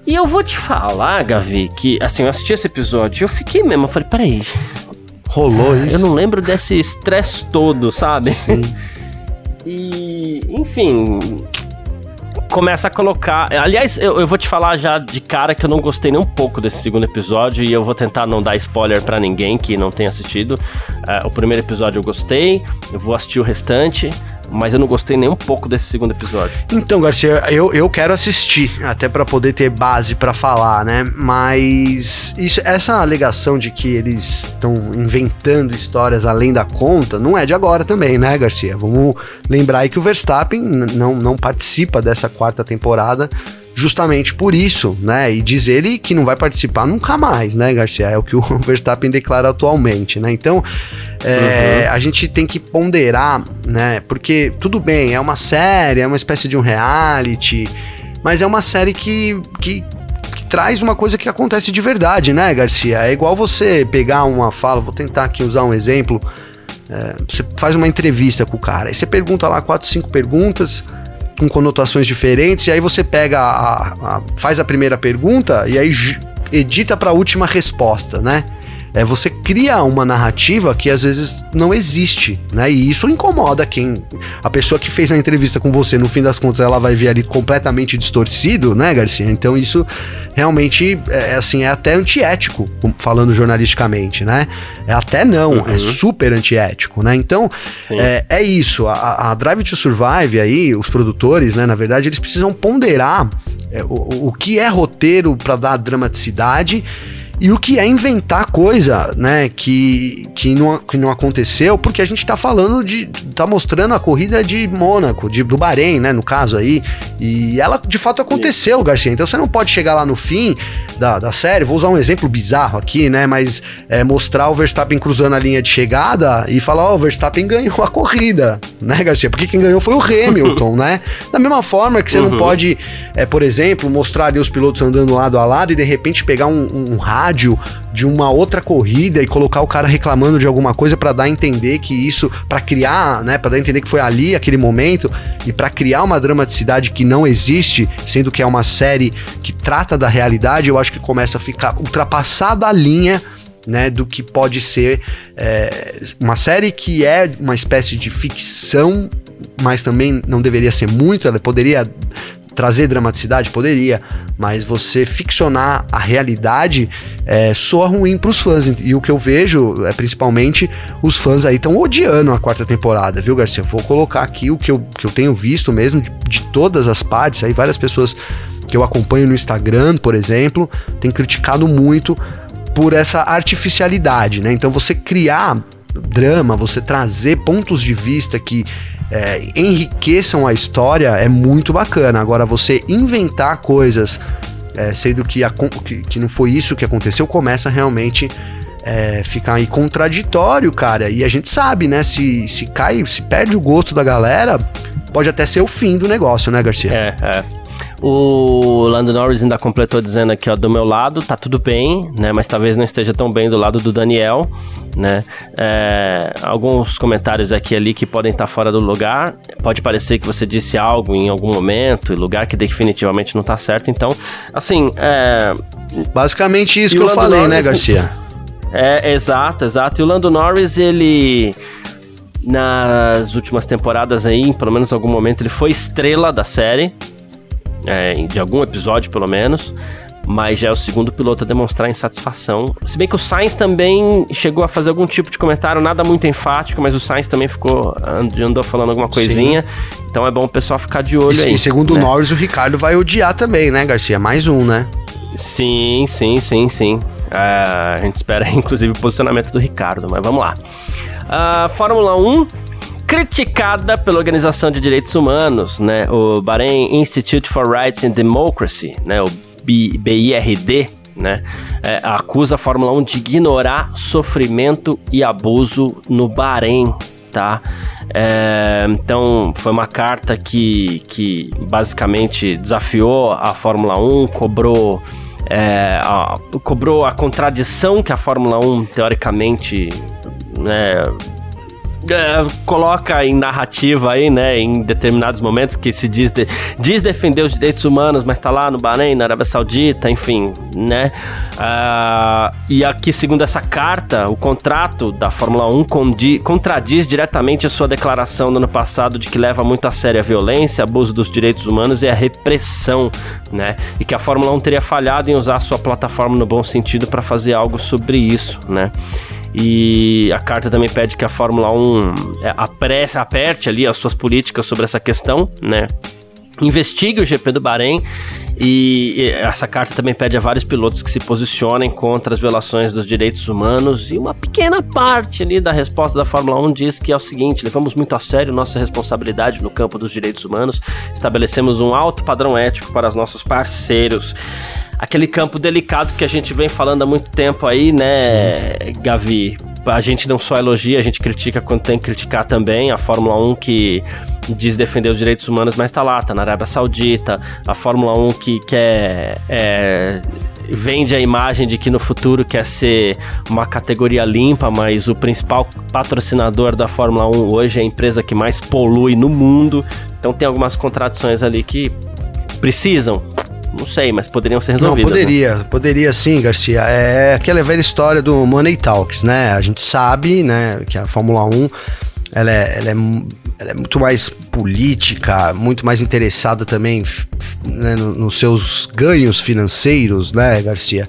E eu vou te falar, Gavi, que assim, eu assisti esse episódio e eu fiquei mesmo, eu falei, peraí. Rolou isso? Eu não lembro desse estresse todo, sabe? Sim. e, enfim, começa a colocar. Aliás, eu, eu, vou te falar já de cara que eu não gostei nem um pouco desse segundo episódio e eu vou tentar não dar spoiler para ninguém que não tenha assistido. Uh, o primeiro episódio eu gostei, eu vou assistir o restante mas eu não gostei nem um pouco desse segundo episódio. Então, Garcia, eu, eu quero assistir, até para poder ter base para falar, né? Mas isso, essa alegação de que eles estão inventando histórias além da conta não é de agora também, né, Garcia? Vamos lembrar aí que o Verstappen não, não participa dessa quarta temporada justamente por isso, né? E diz ele que não vai participar nunca mais, né, Garcia? É o que o Verstappen declara atualmente, né? Então, é, uhum. a gente tem que ponderar, né? Porque tudo bem, é uma série, é uma espécie de um reality, mas é uma série que, que traz uma coisa que acontece de verdade, né, Garcia? É igual você pegar uma fala, vou tentar aqui usar um exemplo. É, você faz uma entrevista com o cara, aí você pergunta lá quatro, cinco perguntas, com conotações diferentes, e aí você pega a, a faz a primeira pergunta e aí edita para a última resposta, né? É, você cria uma narrativa que às vezes não existe, né? E isso incomoda quem. A pessoa que fez a entrevista com você, no fim das contas, ela vai ver ali completamente distorcido, né, Garcia? Então isso realmente é, é assim, é até antiético, falando jornalisticamente, né? É até não, é uhum. é super antiético, né? Então, é, é, isso. A, a, Drive to Survive aí, os produtores, né, na verdade, eles precisam ponderar é, o, o que é roteiro para dar dramaticidade E o que é inventar coisa, né, que, que, não, que não aconteceu, porque a gente tá falando de. tá mostrando a corrida de Mônaco, de, do Bahrein, né, no caso aí. E ela de fato aconteceu, Garcia. Então você não pode chegar lá no fim da, da série, vou usar um exemplo bizarro aqui, né, mas é, mostrar o Verstappen cruzando a linha de chegada e falar, ó, oh, o Verstappen ganhou a corrida, né, Garcia? Porque quem ganhou foi o Hamilton, né? Da mesma forma que você uhum. não pode, é, por exemplo, mostrar ali os pilotos andando lado a lado e de repente pegar um, um rádio de uma outra corrida e colocar o cara reclamando de alguma coisa para dar a entender que isso, para criar, né, para dar a entender que foi ali aquele momento e para criar uma dramaticidade que não existe, sendo que é uma série que trata da realidade, eu acho que começa a ficar ultrapassada a linha né, do que pode ser é, uma série que é uma espécie de ficção, mas também não deveria ser muito, ela poderia trazer dramaticidade? Poderia, mas você ficcionar a realidade é, soa ruim para os fãs. E o que eu vejo é principalmente os fãs aí estão odiando a quarta temporada, viu, Garcia? Vou colocar aqui o que eu, que eu tenho visto mesmo de, de todas as partes, aí várias pessoas que eu acompanho no Instagram, por exemplo, têm criticado muito por essa artificialidade, né? Então você criar drama, você trazer pontos de vista que é, enriqueçam a história é muito bacana. Agora, você inventar coisas, é, sendo que, a, que, que, não foi isso que aconteceu, começa realmente é, ficar aí contraditório, cara. E a gente sabe, né? Se, se cai, se perde o gosto da galera, pode até ser o fim do negócio, né, Garcia? É, é. O Lando Norris ainda completou dizendo aqui, ó, do meu lado tá tudo bem, né? Mas talvez não esteja tão bem do lado do Daniel, né? É, alguns comentários aqui ali que podem estar fora do lugar. Pode parecer que você disse algo em algum momento, lugar que definitivamente não tá certo. Então, assim, é... Basicamente isso que eu falei, né, Norris, né, Garcia? É, exato, exato. E o Lando Norris, ele nas últimas temporadas aí, em pelo menos algum momento, ele foi estrela da série, é, de algum episódio pelo menos, mas já é o segundo piloto a demonstrar insatisfação. Se bem que o Sainz também chegou a fazer algum tipo de comentário, nada muito enfático, mas o Sainz também ficou andou falando alguma coisinha. Sim. Então é bom o pessoal ficar de olho e, aí. E segundo né? o Norris, o Ricardo vai odiar também, né, Garcia? Mais um, né? Sim, sim, sim, sim. Uh, a gente espera, inclusive, o posicionamento do Ricardo, mas vamos lá. Uh, Fórmula 1 criticada pela Organização de Direitos Humanos, né? O Bahrain Institute for Rights and Democracy, né? O BIRD, né? É, acusa a Fórmula 1 de ignorar sofrimento e abuso no Bahrein, tá? É, então, foi uma carta que, que basicamente desafiou a Fórmula 1, cobrou, é, a, cobrou a contradição que a Fórmula 1, teoricamente, né, é, coloca em narrativa aí, né, em determinados momentos que se diz, de, diz defender os direitos humanos, mas tá lá no Bahrein, na Arábia Saudita, enfim, né? Uh, e aqui, segundo essa carta, o contrato da Fórmula 1 condi, contradiz diretamente a sua declaração do ano passado de que leva muito a sério a violência, abuso dos direitos humanos e a repressão, né? E que a Fórmula 1 teria falhado em usar sua plataforma no bom sentido para fazer algo sobre isso, né? E a carta também pede que a Fórmula 1 é, apresse, aperte ali as suas políticas sobre essa questão, né? Investigue o GP do Bahrein e essa carta também pede a vários pilotos que se posicionem contra as violações dos direitos humanos. E uma pequena parte ali da resposta da Fórmula 1 diz que é o seguinte: levamos muito a sério nossa responsabilidade no campo dos direitos humanos, estabelecemos um alto padrão ético para os nossos parceiros aquele campo delicado que a gente vem falando há muito tempo aí, né, Sim. Gavi? A gente não só elogia, a gente critica quando tem que criticar também. A Fórmula 1 que diz defender os direitos humanos, mas tá lá, tá na Arábia Saudita. A Fórmula 1 que quer. É, vende a imagem de que no futuro quer ser uma categoria limpa, mas o principal patrocinador da Fórmula 1 hoje é a empresa que mais polui no mundo. Então tem algumas contradições ali que precisam não sei, mas poderiam ser resolvidas. Não, poderia, né? poderia sim, Garcia. É aquela velha história do Money Talks, né? A gente sabe, né, que a Fórmula 1 ela é, ela é, ela é muito mais política, muito mais interessada também né, nos seus ganhos financeiros, né, Garcia?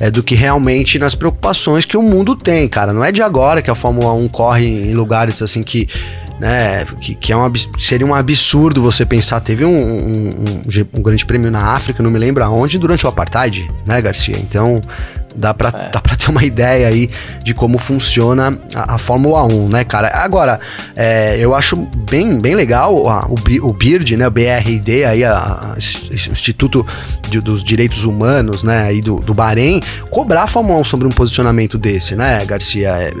É, do que realmente nas preocupações que o mundo tem, cara. Não é de agora que a Fórmula 1 corre em lugares assim que né? Que, que é um, seria um absurdo você pensar. Teve um, um, um, um grande prêmio na África, não me lembro aonde, durante o apartheid, né, Garcia? Então, Dá pra, é. dá pra ter uma ideia aí de como funciona a, a Fórmula 1, né, cara? Agora, é, eu acho bem, bem legal a, o, o BIRD, né, o BRD, aí, a, a Instituto de, dos Direitos Humanos, né, aí do, do Bahrein, cobrar a Fórmula 1 sobre um posicionamento desse, né, Garcia? É,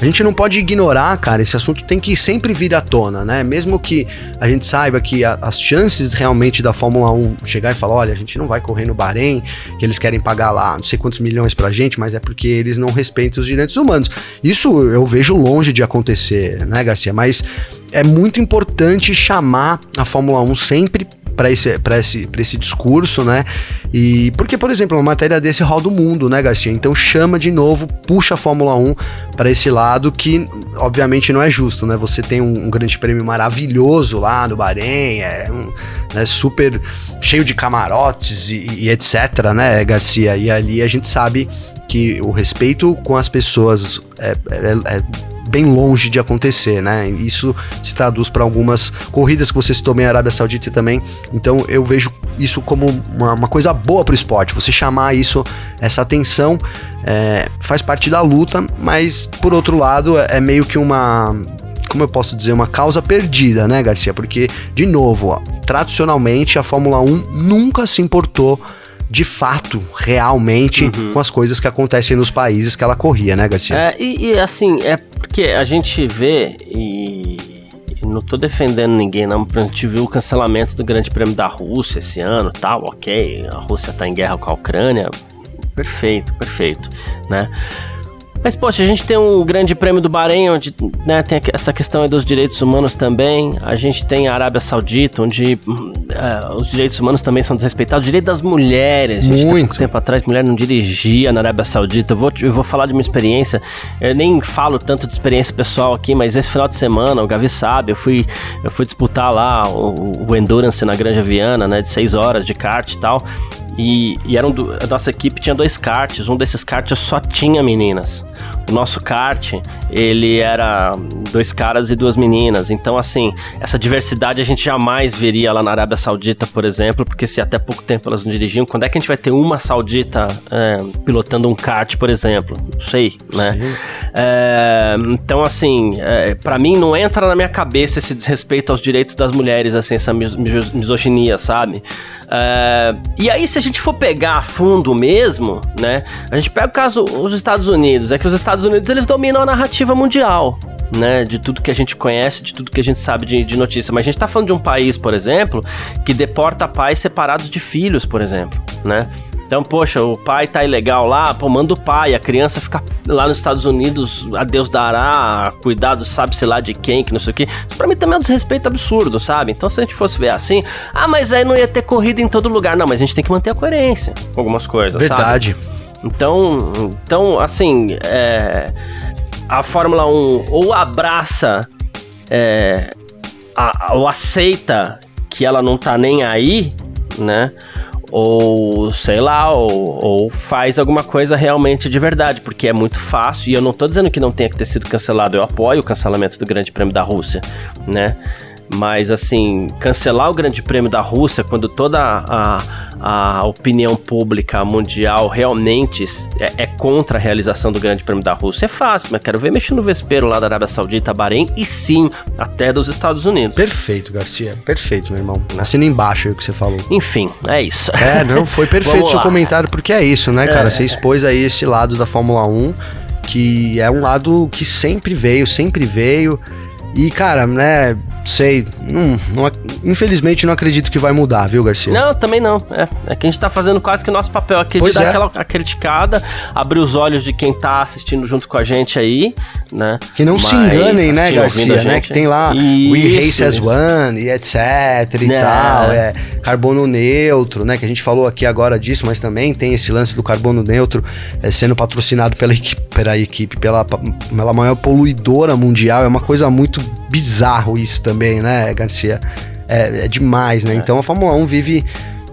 a gente não pode ignorar, cara, esse assunto tem que sempre vir à tona, né? Mesmo que a gente saiba que as chances realmente da Fórmula 1 chegar e falar, olha, a gente não vai correr no Bahrein, que eles querem pagar lá não sei quantos milhões pra gente, mas é porque eles não respeitam os direitos humanos. Isso eu vejo longe de acontecer, né, Garcia? Mas é muito importante chamar a Fórmula 1 sempre para esse, esse, esse discurso, né? E porque, por exemplo, uma matéria desse roda o mundo, né, Garcia? Então chama de novo, puxa a Fórmula 1 para esse lado que, obviamente, não é justo, né? Você tem um, um grande prêmio maravilhoso lá no Bahrein, é um, né, super cheio de camarotes e, e etc, né, Garcia? E ali a gente sabe que o respeito com as pessoas é, é, é bem longe de acontecer, né? Isso se traduz para algumas corridas que você citou bem a Arábia Saudita também. Então eu vejo isso como uma, uma coisa boa para o esporte. Você chamar isso, essa atenção, é, faz parte da luta, mas por outro lado é meio que uma como eu posso dizer, uma causa perdida, né, Garcia? Porque, de novo, ó, tradicionalmente a Fórmula 1 nunca se importou de fato, realmente, uhum. com as coisas que acontecem nos países que ela corria, né, Garcia? É, e, e assim, é porque a gente vê e não tô defendendo ninguém, não. A gente viu o cancelamento do Grande Prêmio da Rússia esse ano, tal, ok. A Rússia tá em guerra com a Ucrânia. Perfeito, perfeito, né? Mas, poxa, a gente tem um grande prêmio do Bahrein, onde né, tem essa questão dos direitos humanos também. A gente tem a Arábia Saudita, onde uh, os direitos humanos também são desrespeitados. O direito das mulheres. Gente Muito. Tem pouco tempo atrás, mulher não dirigia na Arábia Saudita. Eu vou, eu vou falar de uma experiência. Eu nem falo tanto de experiência pessoal aqui, mas esse final de semana, o Gavi sabe, eu fui, eu fui disputar lá o, o Endurance na Granja Viana, né, de 6 horas de kart e tal. E, e era um do, a nossa equipe tinha dois karts. Um desses karts só tinha meninas. O nosso kart, ele era dois caras e duas meninas. Então, assim, essa diversidade a gente jamais veria lá na Arábia Saudita, por exemplo, porque se até pouco tempo elas não dirigiam, quando é que a gente vai ter uma saudita é, pilotando um kart, por exemplo? Não sei, né? É, então, assim, é, para mim não entra na minha cabeça esse desrespeito aos direitos das mulheres, assim, essa misoginia, sabe? É, e aí, se a gente for pegar a fundo mesmo, né? A gente pega o caso dos Estados Unidos, é que os Estados Unidos eles dominam a narrativa mundial. Né, de tudo que a gente conhece, de tudo que a gente sabe de, de notícia. Mas a gente tá falando de um país, por exemplo, que deporta pais separados de filhos, por exemplo, né? Então, poxa, o pai tá ilegal lá, pô, manda o pai, a criança fica lá nos Estados Unidos, a Deus dará, cuidado sabe-se lá de quem, que não sei o que. Isso pra mim também é um desrespeito absurdo, sabe? Então, se a gente fosse ver assim, ah, mas aí não ia ter corrida em todo lugar. Não, mas a gente tem que manter a coerência com algumas coisas, Verdade. Sabe? Então, então assim, é, a Fórmula 1 ou abraça é, a, ou aceita que ela não tá nem aí, né? Ou sei lá, ou, ou, faz alguma coisa realmente de verdade, porque é muito fácil. E eu não tô dizendo que não tenha que ter sido cancelado, eu apoio o cancelamento do Grande Prêmio da Rússia, né? Mas, assim, cancelar o Grande Prêmio da Rússia quando toda a, a opinião pública mundial realmente é, é, contra a realização do Grande Prêmio da Rússia é fácil, mas quero ver mexer no vespeiro lá da Arábia Saudita, Bahrein e sim, até dos Estados Unidos. Perfeito, Garcia. Perfeito, meu irmão. Assina embaixo aí o que você falou. Enfim, é isso. É, não, foi perfeito o seu comentário, porque é isso, né, cara? É. Você expôs aí esse lado da Fórmula 1, que é um lado que sempre veio, sempre veio. E, cara, né, sei, não, não, infelizmente não acredito que vai mudar, viu, Garcia? Não, também não. É, é que a gente tá fazendo quase que o nosso papel aqui pois de dar é. aquela criticada, abrir os olhos de quem tá assistindo junto com a gente aí, né? Que não Mas, se enganem, né, Garcia, né? Que tem lá Isso, We Race as One e etc e é. tal, é carbono neutro, né? Que a gente falou aqui agora disso, mas também tem esse lance do carbono neutro é, sendo patrocinado pela equipe, pela equipe, pela, pela maior poluidora mundial, é uma coisa muito bizarro isso também, né, Garcia? É, é demais, né? É. Então a Fórmula 1 vive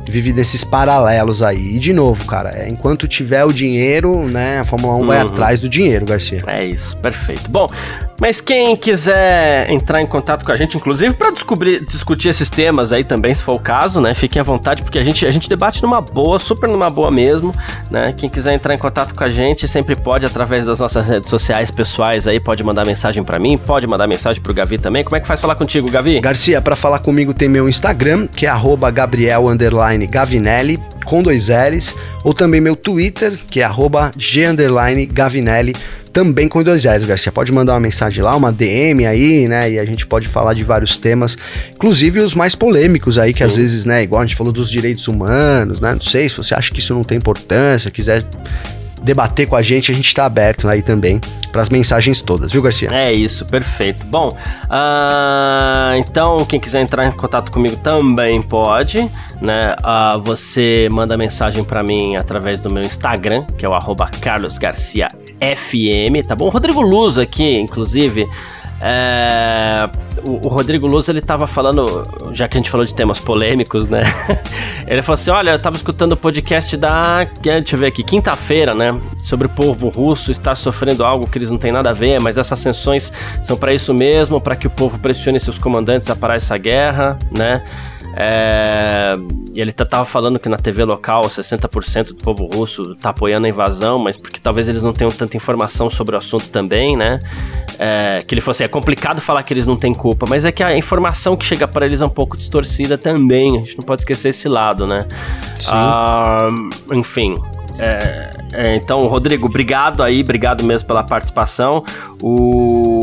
vive desses paralelos aí. E de novo, cara, é, enquanto tiver o dinheiro, né, a Fórmula 1 uhum. vai atrás do dinheiro, Garcia. É isso, perfeito. Bom, Mas quem quiser entrar em contato com a gente, inclusive para descobrir, discutir esses temas aí também, se for o caso, né? Fiquem à vontade, porque a gente, a gente debate numa boa, super numa boa mesmo, né? Quem quiser entrar em contato com a gente sempre pode através das nossas redes sociais pessoais aí, pode mandar mensagem para mim, pode mandar mensagem pro Gavi também. Como é que faz falar contigo, Gavi? Garcia, para falar comigo tem meu Instagram, que é Gabriel Gavinelli, com dois L's, ou também meu Twitter, que é G Gavinelli também com dois L's, Garcia. Pode mandar uma mensagem lá, uma DM aí, né? E a gente pode falar de vários temas, inclusive os mais polêmicos aí, Sim. que às vezes, né, igual a gente falou dos direitos humanos, né? Não sei se você acha que isso não tem importância, quiser debater com a gente, a gente está aberto aí também para as mensagens todas, viu, Garcia? É isso, perfeito. Bom, uh, então quem quiser entrar em contato comigo também pode, né? Uh, você manda mensagem para mim através do meu Instagram, que é o @carlosgarciafm, tá bom? Rodrigo Luz aqui, inclusive. É, o, o, Rodrigo Luz, ele tava falando, já que a gente falou de temas polêmicos, né? ele falou assim: olha, eu tava escutando o podcast da. Deixa eu ver aqui, quinta-feira, né? Sobre o povo russo estar sofrendo algo que eles não têm nada a ver, mas essas sanções são para isso mesmo, para que o povo pressione seus comandantes a parar essa guerra, né? É, ele tava falando que na TV local 60% do povo russo tá apoiando a invasão, mas porque talvez eles não tenham tanta informação sobre o assunto também, né? É, que ele falou assim: é complicado falar que eles não têm culpa, mas é que a informação que chega para eles é um pouco distorcida também. A gente não pode esquecer esse lado, né? Ah, enfim. É, é, então, Rodrigo, obrigado aí, obrigado mesmo pela participação. O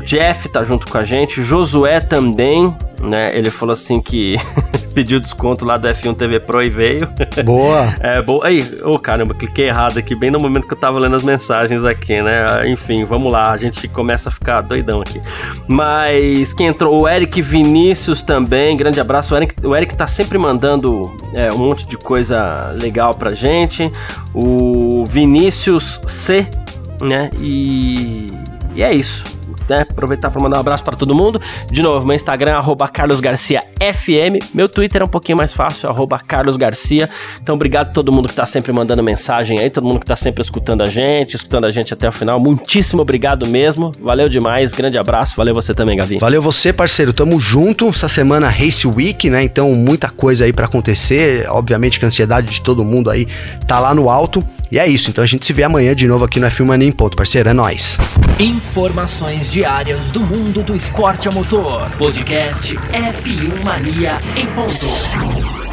Jeff tá junto com a gente, Josué também, né? Ele falou assim que pediu desconto lá do F1 TV Pro e veio. Boa! é, boa. Aí, ô oh, caramba, cliquei errado aqui, bem no momento que eu tava lendo as mensagens aqui, né? Enfim, vamos lá, a gente começa a ficar doidão aqui. Mas quem entrou, o Eric Vinícius também, grande abraço. O Eric, o Eric tá sempre mandando é, um monte de coisa legal pra gente. O Vinícius C, né? E, e é isso né? Aproveitar para mandar um abraço para todo mundo. De novo, meu Instagram é carlosgarciafm. Meu Twitter é um pouquinho mais fácil, carlosgarcia. Então, obrigado a todo mundo que está sempre mandando mensagem aí, todo mundo que está sempre escutando a gente, escutando a gente até o final. Muitíssimo obrigado mesmo. Valeu demais, grande abraço. Valeu você também, Gavi. Valeu você, parceiro. Tamo junto. Essa semana Race Week, né? Então, muita coisa aí para acontecer. Obviamente que a ansiedade de todo mundo aí tá lá no alto. E é isso, então a gente se vê amanhã de novo aqui no F1 Mania em ponto, parceiro, é nóis. Informações diárias do mundo do esporte a motor. Podcast F1 Mania em ponto.